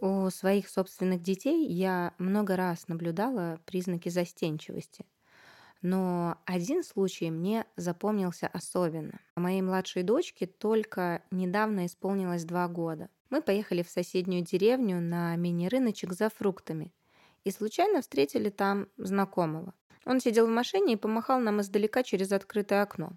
У своих собственных детей я много раз наблюдала признаки застенчивости. Но один случай мне запомнился особенно. Моей младшей дочке только недавно исполнилось два года. Мы поехали в соседнюю деревню на мини-рыночек за фруктами и случайно встретили там знакомого. Он сидел в машине и помахал нам издалека через открытое окно.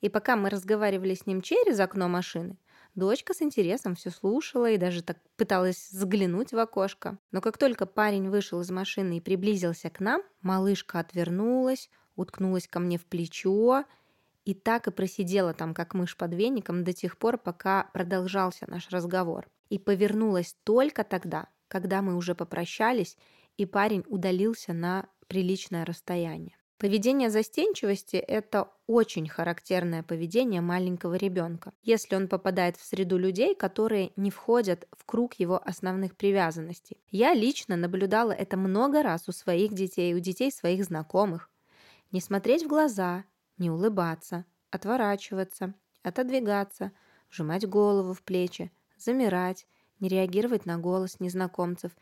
И пока мы разговаривали с ним через окно машины, дочка с интересом все слушала и даже так пыталась заглянуть в окошко. Но как только парень вышел из машины и приблизился к нам, малышка отвернулась, уткнулась ко мне в плечо и так и просидела там, как мышь под веником, до тех пор, пока продолжался наш разговор. И повернулась только тогда, когда мы уже попрощались, и парень удалился на приличное расстояние. Поведение застенчивости – это очень характерное поведение маленького ребенка, если он попадает в среду людей, которые не входят в круг его основных привязанностей. Я лично наблюдала это много раз у своих детей, у детей своих знакомых. Не смотреть в глаза, не улыбаться, отворачиваться, отодвигаться, вжимать голову в плечи, замирать, не реагировать на голос незнакомцев,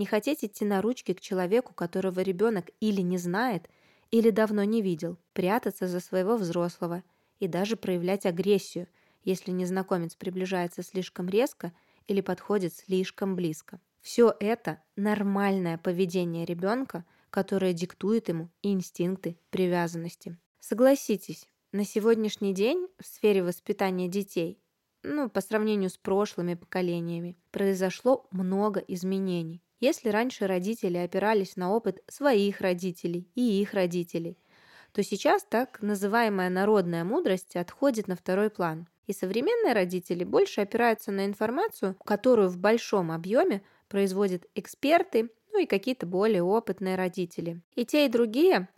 не хотеть идти на ручки к человеку, которого ребенок или не знает, или давно не видел, прятаться за своего взрослого и даже проявлять агрессию, если незнакомец приближается слишком резко или подходит слишком близко. Все это нормальное поведение ребенка – которая диктует ему инстинкты привязанности. Согласитесь, на сегодняшний день в сфере воспитания детей, ну, по сравнению с прошлыми поколениями, произошло много изменений. Если раньше родители опирались на опыт своих родителей и их родителей, то сейчас так называемая народная мудрость отходит на второй план. И современные родители больше опираются на информацию, которую в большом объеме производят эксперты ну и какие-то более опытные родители. И те, и другие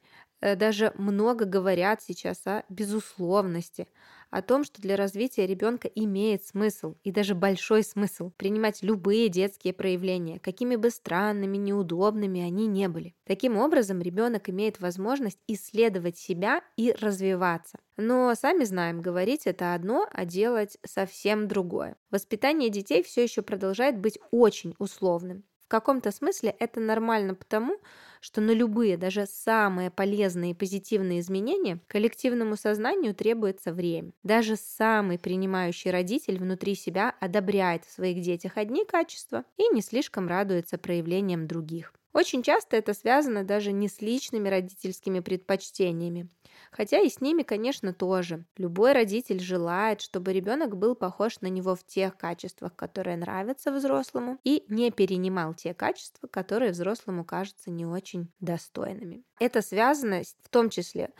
даже много говорят сейчас о безусловности, о том, что для развития ребенка имеет смысл, и даже большой смысл, принимать любые детские проявления, какими бы странными, неудобными они не были. Таким образом, ребенок имеет возможность исследовать себя и развиваться. Но сами знаем, говорить это одно, а делать совсем другое. Воспитание детей все еще продолжает быть очень условным каком-то смысле это нормально потому, что на любые, даже самые полезные и позитивные изменения коллективному сознанию требуется время. Даже самый принимающий родитель внутри себя одобряет в своих детях одни качества и не слишком радуется проявлениям других. Очень часто это связано даже не с личными родительскими предпочтениями, хотя и с ними, конечно, тоже. Любой родитель желает, чтобы ребенок был похож на него в тех качествах, которые нравятся взрослому, и не перенимал те качества, которые взрослому кажутся не очень достойными. Это связано в том числе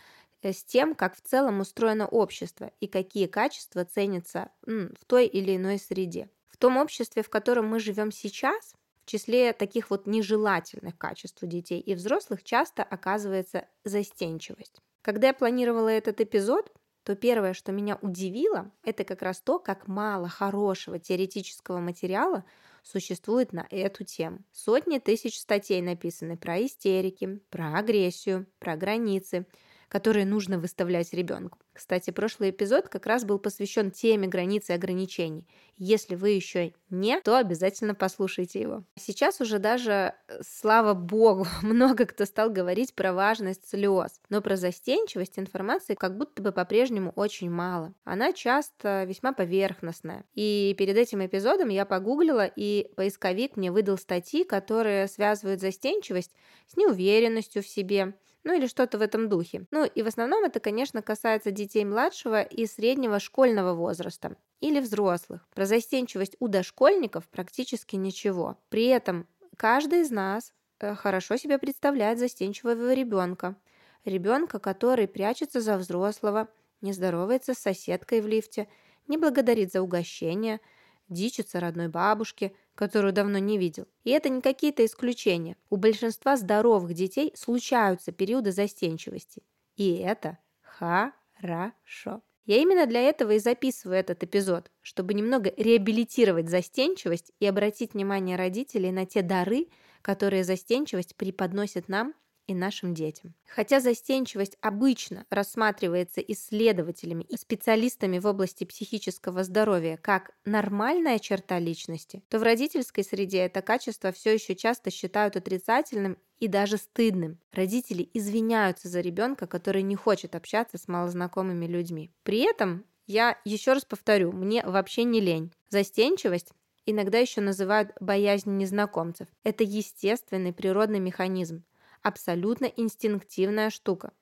э, с тем, как в целом устроено общество и какие качества ценятся в той или иной среде. В том обществе, в котором мы живем сейчас, в числе таких вот нежелательных качеств у детей и взрослых часто оказывается застенчивость. Когда я планировала этот эпизод, то первое, что меня удивило, это как раз то, как мало хорошего теоретического материала существует на эту тему. Сотни тысяч статей написаны про истерики, про агрессию, про границы, которые нужно выставлять ребенку. Кстати, прошлый эпизод как раз был посвящен теме границ и ограничений. Если вы еще не, то обязательно послушайте его. Сейчас уже даже, э, слава богу, много кто стал говорить про важность слез, но про застенчивость информации как будто бы по-прежнему очень мало. Она часто весьма поверхностная. И перед этим эпизодом я погуглила, и поисковик мне выдал статьи, которые связывают застенчивость с неуверенностью в себе, ну или что-то в этом духе. Ну и в основном это, конечно, касается детей младшего и среднего школьного возраста или взрослых. Про застенчивость у дошкольников практически ничего. При этом каждый из нас э, хорошо себе представляет застенчивого ребенка. Ребенка, который прячется за взрослого, не здоровается с соседкой в лифте, не благодарит за угощение – дичится родной бабушке, которую давно не видел. И это не какие-то исключения. У большинства здоровых детей случаются периоды застенчивости. И это хорошо. Я именно для этого и записываю этот эпизод, чтобы немного реабилитировать застенчивость и обратить внимание родителей на те дары, которые застенчивость преподносит нам и нашим детям. Хотя застенчивость обычно рассматривается исследователями и специалистами в области психического здоровья как нормальная черта личности, то в родительской среде это качество все еще часто считают отрицательным и даже стыдным. Родители извиняются за ребенка, который не хочет общаться с малознакомыми людьми. При этом я еще раз повторю, мне вообще не лень. Застенчивость иногда еще называют боязнь незнакомцев. Это естественный природный механизм абсолютно инстинктивная штука.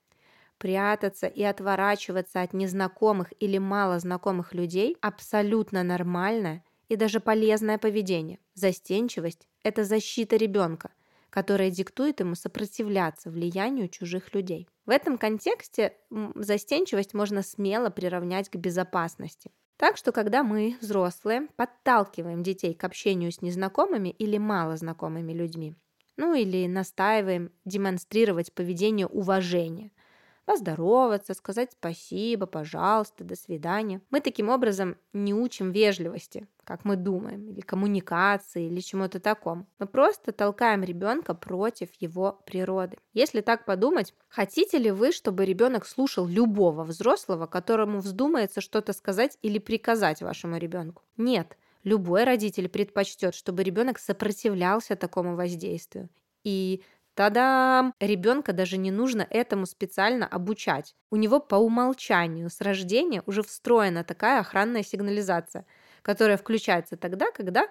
Прятаться и отворачиваться от незнакомых или малознакомых людей – абсолютно нормальное и даже полезное поведение. Застенчивость – это защита ребенка, которая диктует ему сопротивляться влиянию чужих людей. В этом контексте застенчивость можно смело приравнять к безопасности. Так что, когда мы, взрослые, подталкиваем детей к общению с незнакомыми или малознакомыми людьми, ну или настаиваем демонстрировать поведение уважения. Поздороваться, сказать спасибо, пожалуйста, до свидания. Мы таким образом не учим вежливости, как мы думаем, или коммуникации, или чему-то такому. Мы просто толкаем ребенка против его природы. Если так подумать, хотите ли вы, чтобы ребенок слушал любого взрослого, которому вздумается что-то сказать или приказать вашему ребенку? Нет. Любой родитель предпочтет, чтобы ребенок сопротивлялся такому воздействию. И Та-дам! Ребенка даже не нужно этому специально обучать. У него по умолчанию с рождения уже встроена такая охранная сигнализация, которая включается тогда, когда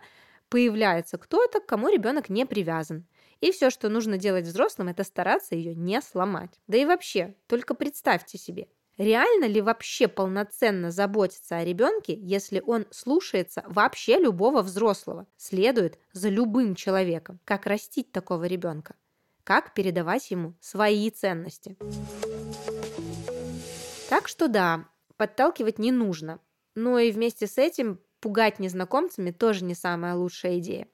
появляется кто-то, к кому ребенок не привязан. И все, что нужно делать взрослым, это стараться ее не сломать. Да и вообще, только представьте себе, Реально ли вообще полноценно заботиться о ребенке, если он слушается вообще любого взрослого, следует за любым человеком? Как растить такого ребенка? Как передавать ему свои ценности? Так что да, подталкивать не нужно, но и вместе с этим пугать незнакомцами тоже не самая лучшая идея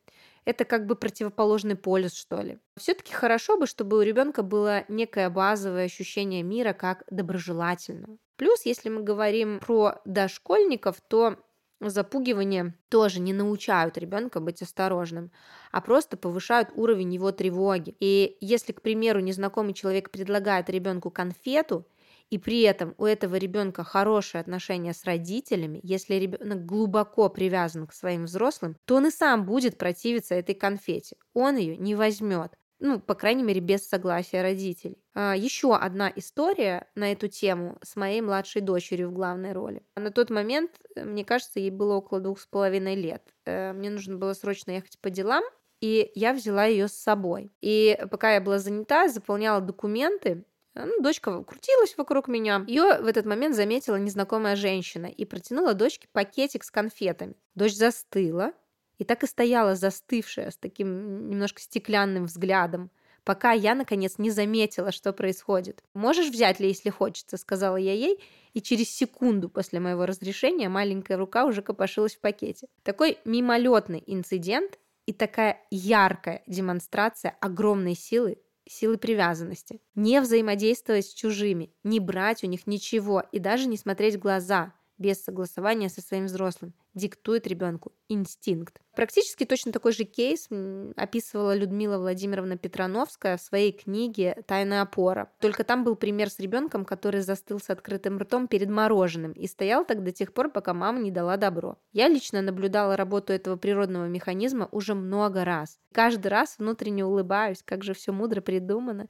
это как бы противоположный полюс, что ли. Все-таки хорошо бы, чтобы у ребенка было некое базовое ощущение мира как доброжелательного. Плюс, если мы говорим про дошкольников, то запугивание тоже не научают ребенка быть осторожным, а просто повышают уровень его тревоги. И если, к примеру, незнакомый человек предлагает ребенку конфету, и при этом у этого ребенка хорошие отношения с родителями, если ребенок глубоко привязан к своим взрослым, то он и сам будет противиться этой конфете. Он ее не возьмет. Ну, по крайней мере, без согласия родителей. А, еще одна история на эту тему с моей младшей дочерью в главной роли. На тот момент, э, мне кажется, ей было около двух с половиной лет. Э, мне нужно было срочно ехать по делам, и я взяла ее с собой. И пока я была занята, заполняла документы, ну, дочка крутилась вокруг меня. Ее в этот момент заметила незнакомая женщина и протянула дочке пакетик с конфетами. Дочь застыла и так и стояла застывшая с таким немножко стеклянным взглядом, пока я, наконец, не заметила, что происходит. «Можешь взять ли, если хочется», — сказала я ей, и через секунду после моего разрешения маленькая рука уже копошилась в пакете. Такой мимолетный инцидент и такая яркая демонстрация огромной силы силы привязанности. Не взаимодействовать с чужими, не брать у них ничего и даже не смотреть в глаза без согласования со своим взрослым диктует ребенку инстинкт. Практически точно такой же кейс описывала Людмила Владимировна Петрановская в своей книге «Тайная опора». Только там был пример с ребенком, который застыл с открытым ртом перед мороженым и стоял так до тех пор, пока мама не дала добро. Я лично наблюдала работу этого природного механизма уже много раз. Каждый раз внутренне улыбаюсь, как же все мудро придумано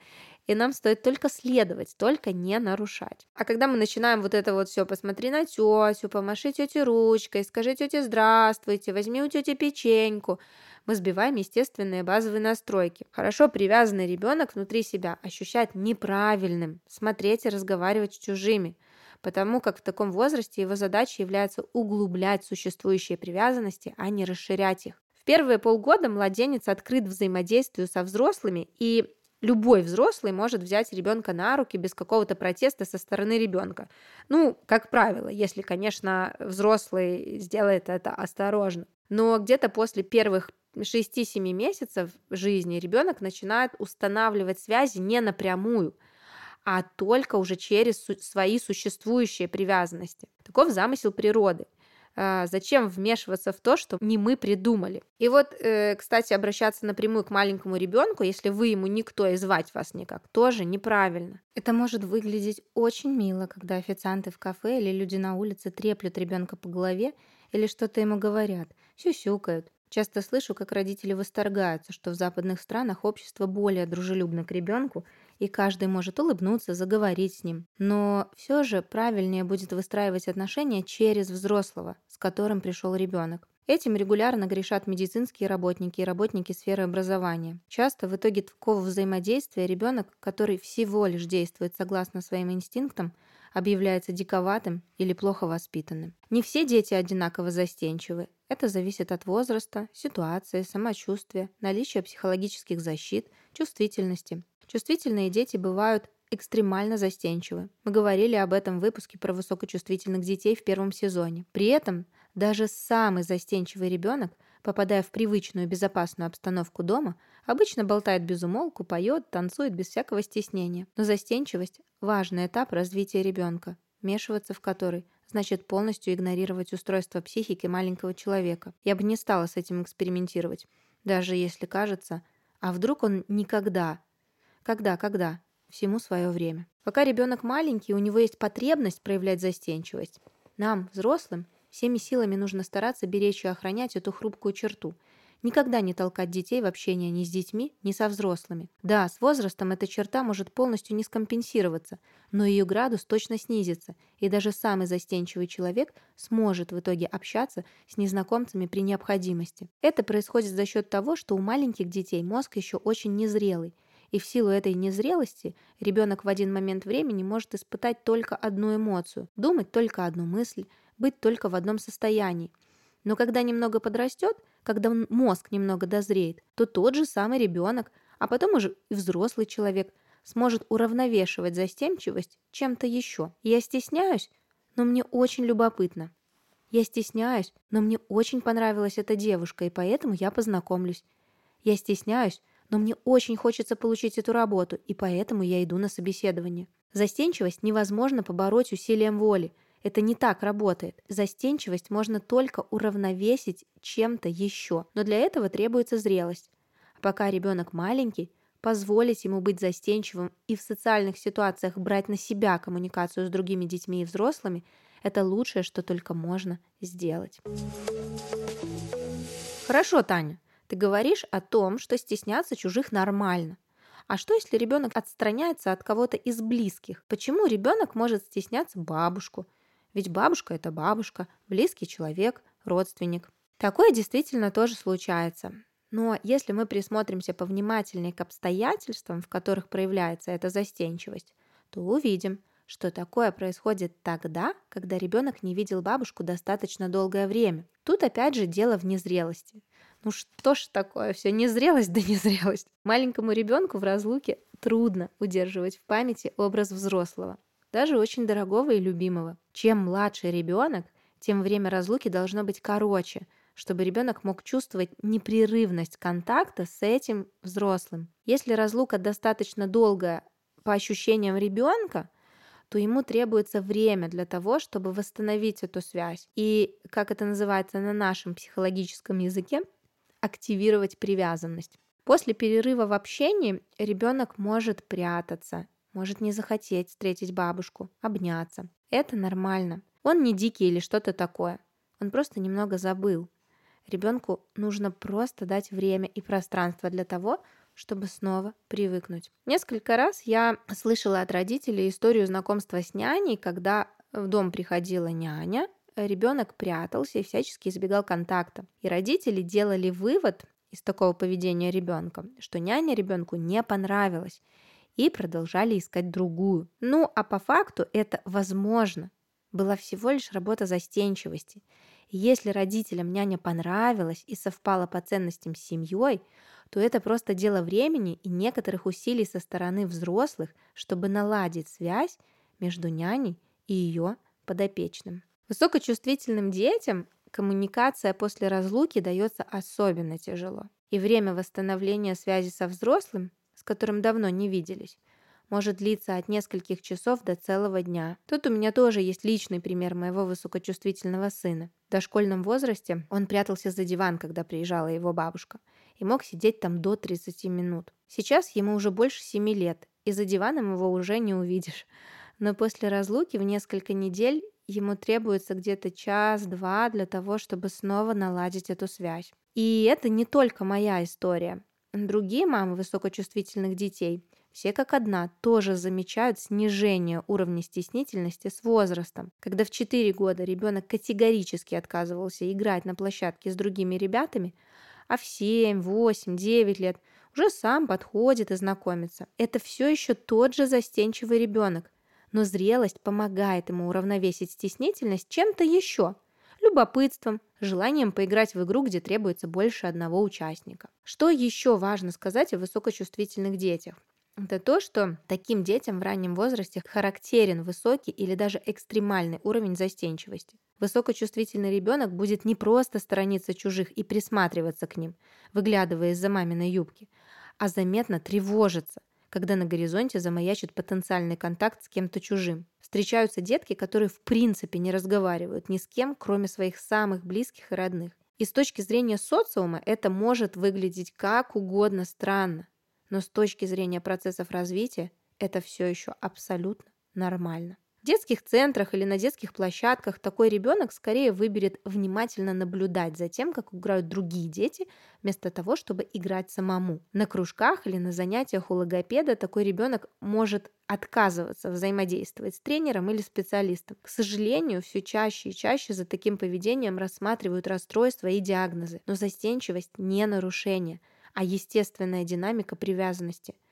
и нам стоит только следовать, только не нарушать. А когда мы начинаем вот это вот все, посмотри на тетю, помаши тете ручкой, скажи тете здравствуйте, возьми у тети печеньку, мы сбиваем естественные базовые настройки. Хорошо привязанный ребенок внутри себя ощущает неправильным смотреть и разговаривать с чужими, потому как в таком возрасте его задача является углублять существующие привязанности, а не расширять их. В первые полгода младенец открыт взаимодействию со взрослыми и Любой взрослый может взять ребенка на руки без какого-то протеста со стороны ребенка. Ну, как правило, если, конечно, взрослый сделает это осторожно. Но где-то после первых 6-7 месяцев жизни ребенок начинает устанавливать связи не напрямую, а только уже через свои существующие привязанности. Таков замысел природы. А, зачем вмешиваться в то, что не мы придумали? И вот, э, кстати, обращаться напрямую к маленькому ребенку, если вы ему никто и звать вас никак, тоже неправильно. Это может выглядеть очень мило, когда официанты в кафе или люди на улице треплют ребенка по голове или что-то ему говорят, сюсюкают. Часто слышу, как родители восторгаются, что в западных странах общество более дружелюбно к ребенку и каждый может улыбнуться, заговорить с ним. Но все же правильнее будет выстраивать отношения через взрослого, с которым пришел ребенок. Этим регулярно грешат медицинские работники и работники сферы образования. Часто в итоге такого взаимодействия ребенок, который всего лишь действует согласно своим инстинктам, объявляется диковатым или плохо воспитанным. Не все дети одинаково застенчивы. Это зависит от возраста, ситуации, самочувствия, наличия психологических защит, чувствительности. Чувствительные дети бывают экстремально застенчивы. Мы говорили об этом в выпуске про высокочувствительных детей в первом сезоне. При этом даже самый застенчивый ребенок, попадая в привычную безопасную обстановку дома, обычно болтает без умолку, поет, танцует без всякого стеснения. Но застенчивость – важный этап развития ребенка, вмешиваться в который значит полностью игнорировать устройство психики маленького человека. Я бы не стала с этим экспериментировать, даже если кажется, а вдруг он никогда когда, когда? Всему свое время. Пока ребенок маленький, у него есть потребность проявлять застенчивость. Нам, взрослым, всеми силами нужно стараться беречь и охранять эту хрупкую черту. Никогда не толкать детей в общение ни с детьми, ни со взрослыми. Да, с возрастом эта черта может полностью не скомпенсироваться, но ее градус точно снизится, и даже самый застенчивый человек сможет в итоге общаться с незнакомцами при необходимости. Это происходит за счет того, что у маленьких детей мозг еще очень незрелый, и в силу этой незрелости ребенок в один момент времени может испытать только одну эмоцию, думать только одну мысль, быть только в одном состоянии. Но когда немного подрастет, когда мозг немного дозреет, то тот же самый ребенок, а потом уже и взрослый человек сможет уравновешивать застенчивость чем-то еще. Я стесняюсь, но мне очень любопытно. Я стесняюсь, но мне очень понравилась эта девушка, и поэтому я познакомлюсь. Я стесняюсь, но мне очень хочется получить эту работу, и поэтому я иду на собеседование. Застенчивость невозможно побороть усилием воли. Это не так работает. Застенчивость можно только уравновесить чем-то еще, но для этого требуется зрелость. Пока ребенок маленький, позволить ему быть застенчивым и в социальных ситуациях брать на себя коммуникацию с другими детьми и взрослыми – это лучшее, что только можно сделать. Хорошо, Таня, ты говоришь о том, что стесняться чужих нормально. А что, если ребенок отстраняется от кого-то из близких? Почему ребенок может стесняться бабушку? Ведь бабушка – это бабушка, близкий человек, родственник. Такое действительно тоже случается. Но если мы присмотримся повнимательнее к обстоятельствам, в которых проявляется эта застенчивость, то увидим, что такое происходит тогда, когда ребенок не видел бабушку достаточно долгое время. Тут опять же дело в незрелости. Ну что ж такое, все незрелость да незрелость. Маленькому ребенку в разлуке трудно удерживать в памяти образ взрослого, даже очень дорогого и любимого. Чем младше ребенок, тем время разлуки должно быть короче, чтобы ребенок мог чувствовать непрерывность контакта с этим взрослым. Если разлука достаточно долгая по ощущениям ребенка, то ему требуется время для того, чтобы восстановить эту связь. И, как это называется на нашем психологическом языке, активировать привязанность. После перерыва в общении ребенок может прятаться, может не захотеть встретить бабушку, обняться. Это нормально. Он не дикий или что-то такое. Он просто немного забыл. Ребенку нужно просто дать время и пространство для того, чтобы снова привыкнуть. Несколько раз я слышала от родителей историю знакомства с няней, когда в дом приходила няня, ребенок прятался и всячески избегал контакта. И родители делали вывод из такого поведения ребенка, что няня ребенку не понравилась и продолжали искать другую. Ну, а по факту это возможно. Была всего лишь работа застенчивости. Если родителям няня понравилась и совпала по ценностям с семьей, то это просто дело времени и некоторых усилий со стороны взрослых, чтобы наладить связь между няней и ее подопечным. Высокочувствительным детям коммуникация после разлуки дается особенно тяжело. И время восстановления связи со взрослым, с которым давно не виделись, может длиться от нескольких часов до целого дня. Тут у меня тоже есть личный пример моего высокочувствительного сына. дошкольном возрасте он прятался за диван, когда приезжала его бабушка, и мог сидеть там до 30 минут. Сейчас ему уже больше 7 лет, и за диваном его уже не увидишь. Но после разлуки в несколько недель ему требуется где-то час-два для того, чтобы снова наладить эту связь. И это не только моя история. Другие мамы высокочувствительных детей, все как одна, тоже замечают снижение уровня стеснительности с возрастом. Когда в 4 года ребенок категорически отказывался играть на площадке с другими ребятами, а в 7, 8, 9 лет уже сам подходит и знакомится. Это все еще тот же застенчивый ребенок, но зрелость помогает ему уравновесить стеснительность чем-то еще – любопытством, желанием поиграть в игру, где требуется больше одного участника. Что еще важно сказать о высокочувствительных детях? Это то, что таким детям в раннем возрасте характерен высокий или даже экстремальный уровень застенчивости. Высокочувствительный ребенок будет не просто сторониться чужих и присматриваться к ним, выглядывая из-за маминой юбки, а заметно тревожиться – когда на горизонте замаячит потенциальный контакт с кем-то чужим. Встречаются детки, которые в принципе не разговаривают ни с кем, кроме своих самых близких и родных. И с точки зрения социума это может выглядеть как угодно странно, но с точки зрения процессов развития это все еще абсолютно нормально. В детских центрах или на детских площадках такой ребенок скорее выберет внимательно наблюдать за тем, как играют другие дети, вместо того, чтобы играть самому. На кружках или на занятиях у логопеда такой ребенок может отказываться взаимодействовать с тренером или специалистом. К сожалению, все чаще и чаще за таким поведением рассматривают расстройства и диагнозы, но застенчивость не нарушение, а естественная динамика привязанности –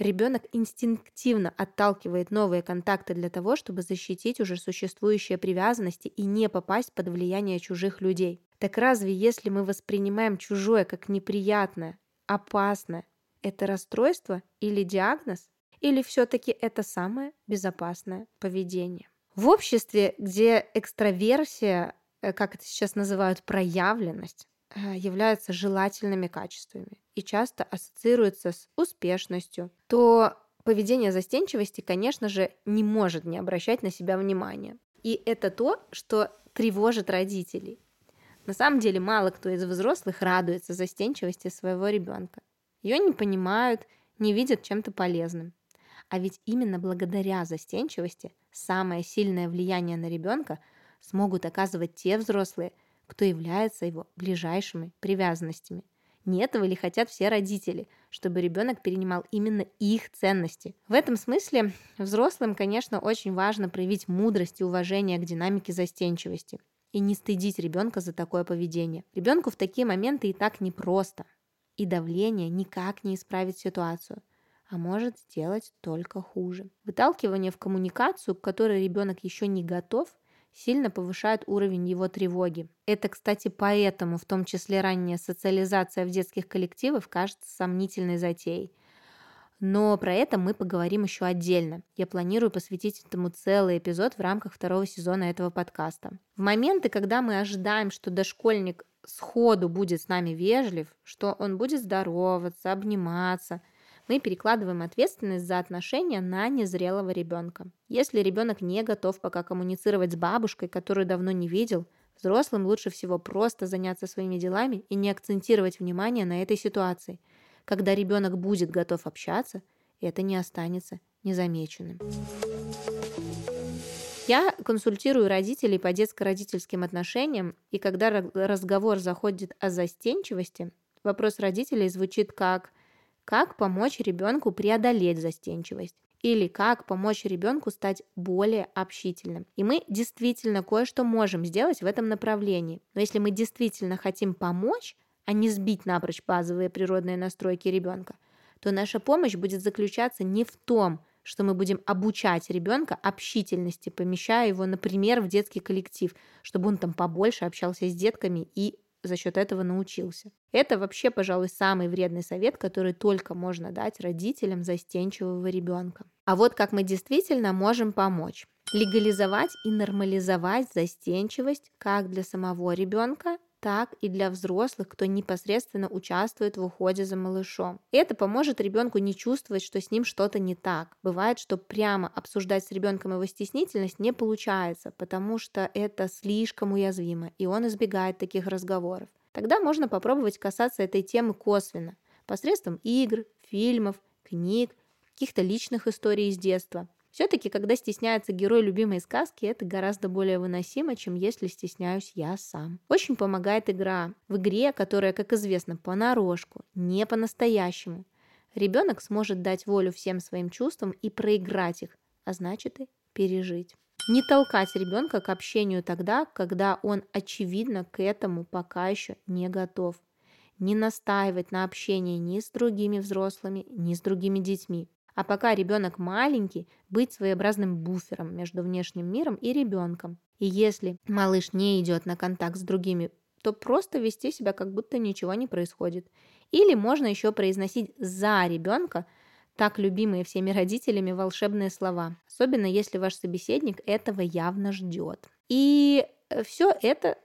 Ребенок инстинктивно отталкивает новые контакты для того, чтобы защитить уже существующие привязанности и не попасть под влияние чужих людей. Так разве если мы воспринимаем чужое как неприятное, опасное, это расстройство или диагноз? Или все-таки это самое безопасное поведение? В обществе, где экстраверсия, э, как это сейчас называют, проявленность, являются желательными качествами и часто ассоциируются с успешностью, то поведение застенчивости, конечно же, не может не обращать на себя внимания. И это то, что тревожит родителей. На самом деле мало кто из взрослых радуется застенчивости своего ребенка. Ее не понимают, не видят чем-то полезным. А ведь именно благодаря застенчивости самое сильное влияние на ребенка смогут оказывать те взрослые, кто является его ближайшими привязанностями. Не этого ли хотят все родители, чтобы ребенок перенимал именно их ценности? В этом смысле взрослым, конечно, очень важно проявить мудрость и уважение к динамике застенчивости и не стыдить ребенка за такое поведение. Ребенку в такие моменты и так непросто. И давление никак не исправит ситуацию а может сделать только хуже. Выталкивание в коммуникацию, к которой ребенок еще не готов, сильно повышает уровень его тревоги. Это, кстати, поэтому в том числе ранняя социализация в детских коллективах кажется сомнительной затеей. Но про это мы поговорим еще отдельно. Я планирую посвятить этому целый эпизод в рамках второго сезона этого подкаста. В моменты, когда мы ожидаем, что дошкольник сходу будет с нами вежлив, что он будет здороваться, обниматься – мы перекладываем ответственность за отношения на незрелого ребенка. Если ребенок не готов пока коммуницировать с бабушкой, которую давно не видел, взрослым лучше всего просто заняться своими делами и не акцентировать внимание на этой ситуации. Когда ребенок будет готов общаться, это не останется незамеченным. Я консультирую родителей по детско-родительским отношениям, и когда разговор заходит о застенчивости, вопрос родителей звучит как как помочь ребенку преодолеть застенчивость или как помочь ребенку стать более общительным. И мы действительно кое-что можем сделать в этом направлении. Но если мы действительно хотим помочь, а не сбить напрочь базовые природные настройки ребенка, то наша помощь будет заключаться не в том, что мы будем обучать ребенка общительности, помещая его, например, в детский коллектив, чтобы он там побольше общался с детками и за счет этого научился. Это вообще, пожалуй, самый вредный совет, который только можно дать родителям застенчивого ребенка. А вот как мы действительно можем помочь. Легализовать и нормализовать застенчивость как для самого ребенка, так и для взрослых, кто непосредственно участвует в уходе за малышом. Это поможет ребенку не чувствовать, что с ним что-то не так. Бывает, что прямо обсуждать с ребенком его стеснительность не получается, потому что это слишком уязвимо, и он избегает таких разговоров. Тогда можно попробовать касаться этой темы косвенно, посредством игр, фильмов, книг, каких-то личных историй из детства. Все-таки, когда стесняется герой любимой сказки, это гораздо более выносимо, чем если стесняюсь я сам. Очень помогает игра. В игре, которая, как известно, понарошку, не по-настоящему. Ребенок сможет дать волю всем своим чувствам и проиграть их, а значит и пережить. Не толкать ребенка к общению тогда, когда он очевидно к этому пока еще не готов. Не настаивать на общении ни с другими взрослыми, ни с другими детьми. А пока ребенок маленький, быть своеобразным буфером между внешним миром и ребенком. И если малыш не идет на контакт с другими, то просто вести себя, как будто ничего не происходит. Или можно еще произносить за ребенка так любимые всеми родителями волшебные слова, особенно если ваш собеседник этого явно ждет. И все это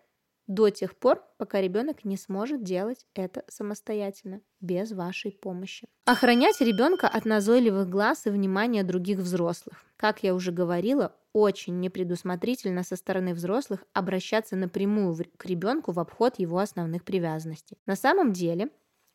до тех пор, пока ребенок не сможет делать это самостоятельно, без вашей помощи. Охранять ребенка от назойливых глаз и внимания других взрослых. Как я уже говорила, очень непредусмотрительно со стороны взрослых обращаться напрямую к ребенку в обход его основных привязанностей. На самом деле,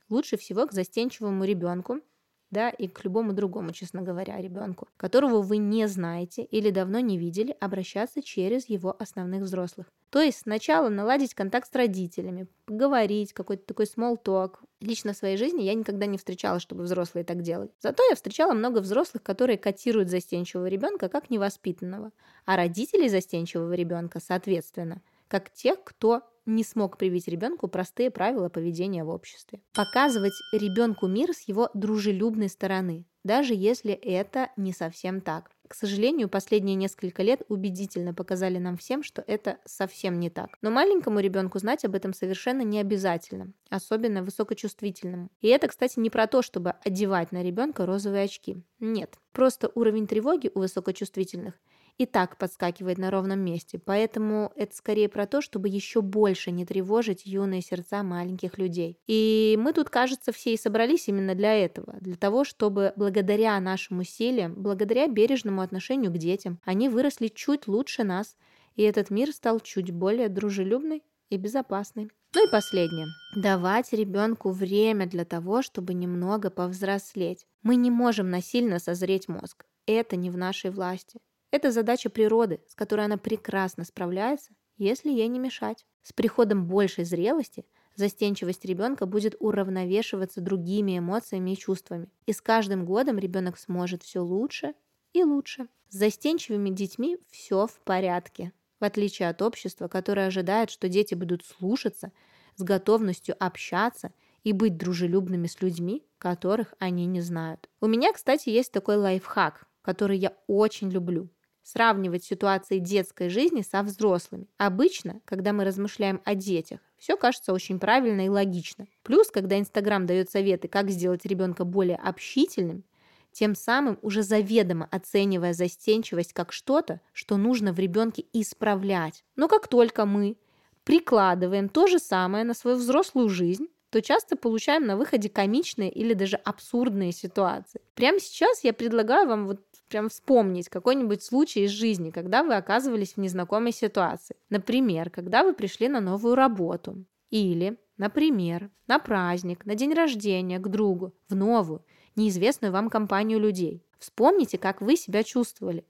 лучше всего к застенчивому ребенку да, и к любому другому, честно говоря, ребенку, которого вы не знаете или давно не видели, обращаться через его основных взрослых. То есть сначала наладить контакт с родителями, поговорить, какой-то такой small talk. Лично в своей жизни я никогда не встречала, чтобы взрослые так делали. Зато я встречала много взрослых, которые котируют застенчивого ребенка как невоспитанного, а родителей застенчивого ребенка, соответственно, как тех, кто не смог привить ребенку простые правила поведения в обществе. Показывать ребенку мир с его дружелюбной стороны, даже если это не совсем так. К сожалению, последние несколько лет убедительно показали нам всем, что это совсем не так. Но маленькому ребенку знать об этом совершенно не обязательно, особенно высокочувствительному. И это, кстати, не про то, чтобы одевать на ребенка розовые очки. Нет, просто уровень тревоги у высокочувствительных и так подскакивает на ровном месте, поэтому это скорее про то, чтобы еще больше не тревожить юные сердца маленьких людей. И мы тут, кажется, все и собрались именно для этого, для того, чтобы благодаря нашим усилиям, благодаря бережному отношению к детям, они выросли чуть лучше нас, и этот мир стал чуть более дружелюбный и безопасный. Ну и последнее. Давать ребенку время для того, чтобы немного повзрослеть. Мы не можем насильно созреть мозг. Это не в нашей власти. Это задача природы, с которой она прекрасно справляется, если ей не мешать. С приходом большей зрелости застенчивость ребенка будет уравновешиваться другими эмоциями и чувствами. И с каждым годом ребенок сможет все лучше и лучше. С застенчивыми детьми все в порядке, в отличие от общества, которое ожидает, что дети будут слушаться, с готовностью общаться и быть дружелюбными с людьми, которых они не знают. У меня, кстати, есть такой лайфхак, который я очень люблю сравнивать ситуации детской жизни со взрослыми. Обычно, когда мы размышляем о детях, все кажется очень правильно и логично. Плюс, когда Инстаграм дает советы, как сделать ребенка более общительным, тем самым уже заведомо оценивая застенчивость как что-то, что нужно в ребенке исправлять. Но как только мы прикладываем то же самое на свою взрослую жизнь, то часто получаем на выходе комичные или даже абсурдные ситуации. Прямо сейчас я предлагаю вам вот прям вспомнить какой-нибудь случай из жизни, когда вы оказывались в незнакомой ситуации. Например, когда вы пришли на новую работу. Или, например, на праздник, на день рождения к другу, в новую, неизвестную вам компанию людей. Вспомните, как вы себя чувствовали.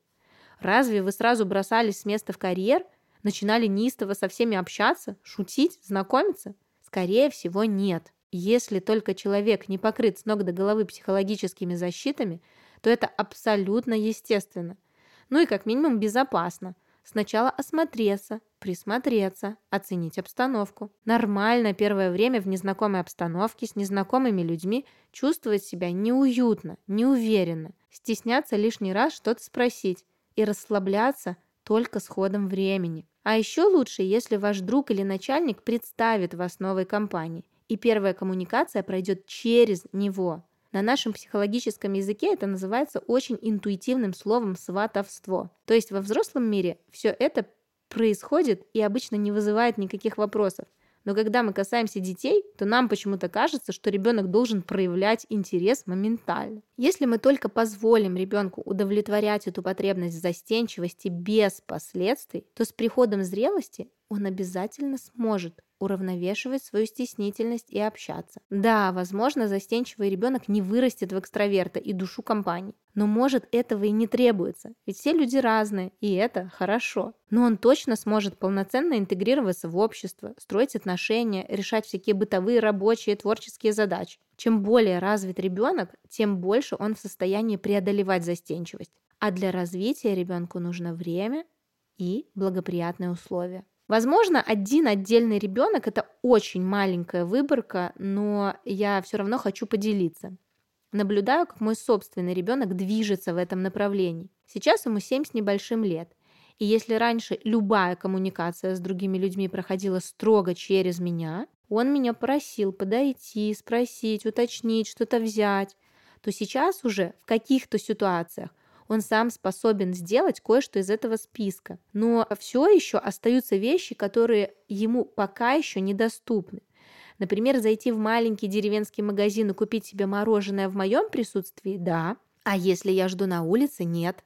Разве вы сразу бросались с места в карьер, начинали неистово со всеми общаться, шутить, знакомиться? Скорее всего, нет. Если только человек не покрыт с ног до головы психологическими защитами, то это абсолютно естественно. Ну и как минимум безопасно. Сначала осмотреться, присмотреться, оценить обстановку. Нормально первое время в незнакомой обстановке с незнакомыми людьми чувствовать себя неуютно, неуверенно, стесняться лишний раз что-то спросить и расслабляться только с ходом времени. А еще лучше, если ваш друг или начальник представит вас новой компании, и первая коммуникация пройдет через него. На нашем психологическом языке это называется очень интуитивным словом «сватовство». То есть во взрослом мире все это происходит и обычно не вызывает никаких вопросов. Но когда мы касаемся детей, то нам почему-то кажется, что ребенок должен проявлять интерес моментально. Если мы только позволим ребенку удовлетворять эту потребность застенчивости без последствий, то с приходом зрелости он обязательно сможет уравновешивать свою стеснительность и общаться. Да, возможно, застенчивый ребенок не вырастет в экстраверта и душу компании, но может этого и не требуется, ведь все люди разные, и это хорошо. Но он точно сможет полноценно интегрироваться в общество, строить отношения, решать всякие бытовые, рабочие, творческие задачи. Чем более развит ребенок, тем больше он в состоянии преодолевать застенчивость. А для развития ребенку нужно время и благоприятные условия. Возможно, один отдельный ребенок это очень маленькая выборка, но я все равно хочу поделиться. Наблюдаю, как мой собственный ребенок движется в этом направлении. Сейчас ему 7 с небольшим лет. И если раньше любая коммуникация с другими людьми проходила строго через меня, он меня просил подойти, спросить, уточнить, что-то взять, то сейчас уже в каких-то ситуациях он сам способен сделать кое-что из этого списка. Но все еще остаются вещи, которые ему пока еще недоступны. Например, зайти в маленький деревенский магазин и купить себе мороженое в моем присутствии – да. А если я жду на улице – нет.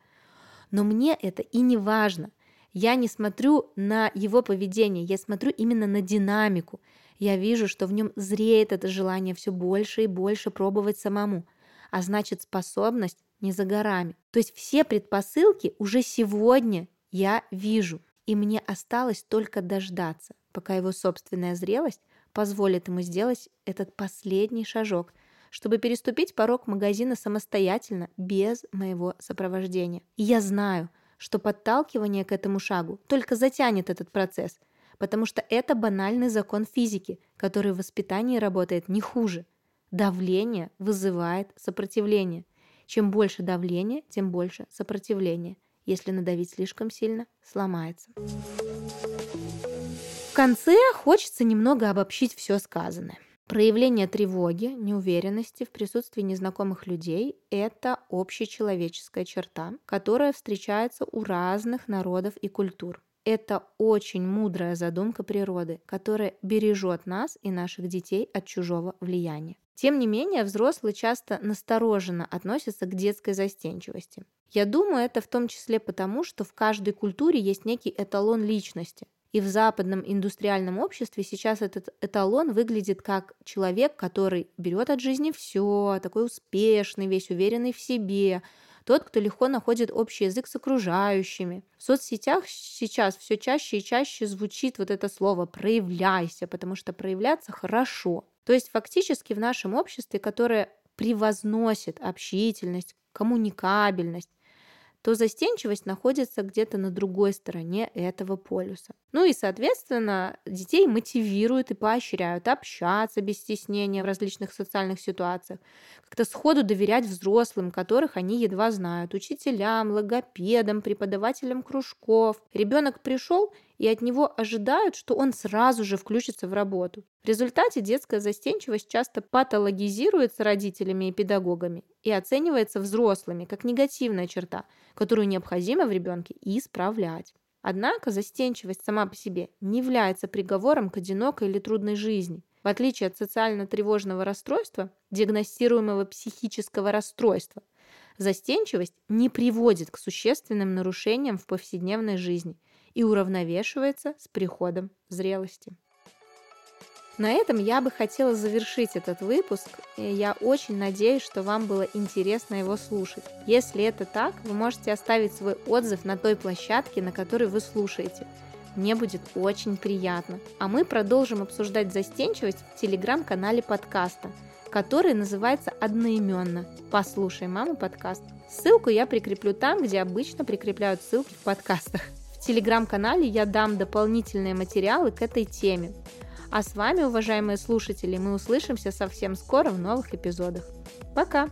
Но мне это и не важно. Я не смотрю на его поведение, я смотрю именно на динамику. Я вижу, что в нем зреет это желание все больше и больше пробовать самому. А значит, способность не за горами. То есть все предпосылки уже сегодня я вижу, и мне осталось только дождаться, пока его собственная зрелость позволит ему сделать этот последний шажок, чтобы переступить порог магазина самостоятельно, без моего сопровождения. И я знаю, что подталкивание к этому шагу только затянет этот процесс, потому что это банальный закон физики, который в воспитании работает не хуже. Давление вызывает сопротивление – чем больше давления, тем больше сопротивления. Если надавить слишком сильно, сломается. В конце хочется немного обобщить все сказанное. Проявление тревоги, неуверенности в присутствии незнакомых людей – это общечеловеческая черта, которая встречается у разных народов и культур. Это очень мудрая задумка природы, которая бережет нас и наших детей от чужого влияния. Тем не менее, взрослые часто настороженно относятся к детской застенчивости. Я думаю, это в том числе потому, что в каждой культуре есть некий эталон личности. И в западном индустриальном обществе сейчас этот эталон выглядит как человек, который берет от жизни все, такой успешный, весь уверенный в себе, тот, кто легко находит общий язык с окружающими. В соцсетях сейчас все чаще и чаще звучит вот это слово «проявляйся», потому что проявляться хорошо. То есть фактически в нашем обществе, которое превозносит общительность, коммуникабельность, то застенчивость находится где-то на другой стороне этого полюса. Ну и, соответственно, детей мотивируют и поощряют общаться без стеснения в различных социальных ситуациях, как-то сходу доверять взрослым, которых они едва знают, учителям, логопедам, преподавателям кружков. Ребенок пришел и от него ожидают, что он сразу же включится в работу. В результате детская застенчивость часто патологизируется родителями и педагогами и оценивается взрослыми как негативная черта, которую необходимо в ребенке исправлять. Однако застенчивость сама по себе не является приговором к одинокой или трудной жизни. В отличие от социально-тревожного расстройства, диагностируемого психического расстройства, застенчивость не приводит к существенным нарушениям в повседневной жизни – и уравновешивается с приходом зрелости. На этом я бы хотела завершить этот выпуск. Я очень надеюсь, что вам было интересно его слушать. Если это так, вы можете оставить свой отзыв на той площадке, на которой вы слушаете. Мне будет очень приятно. А мы продолжим обсуждать застенчивость в телеграм-канале подкаста, который называется одноименно «Послушай, мама, подкаст». Ссылку я прикреплю там, где обычно прикрепляют ссылки в подкастах телеграм-канале я дам дополнительные материалы к этой теме. А с вами, уважаемые слушатели, мы услышимся совсем скоро в новых эпизодах. Пока!